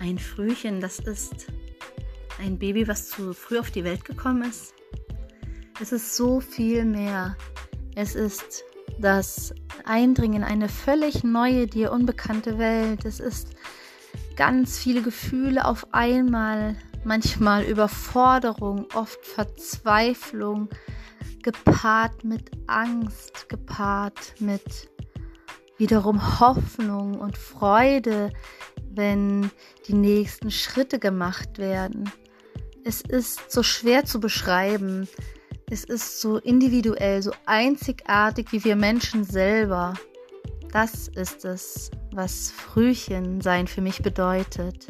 Ein Frühchen, das ist ein Baby, was zu früh auf die Welt gekommen ist. Es ist so viel mehr. Es ist das Eindringen in eine völlig neue, dir unbekannte Welt. Es ist ganz viele Gefühle auf einmal, manchmal Überforderung, oft Verzweiflung, gepaart mit Angst, gepaart mit wiederum Hoffnung und Freude, wenn die nächsten Schritte gemacht werden. Es ist so schwer zu beschreiben. Es ist so individuell, so einzigartig wie wir Menschen selber. Das ist es, was Frühchen sein für mich bedeutet.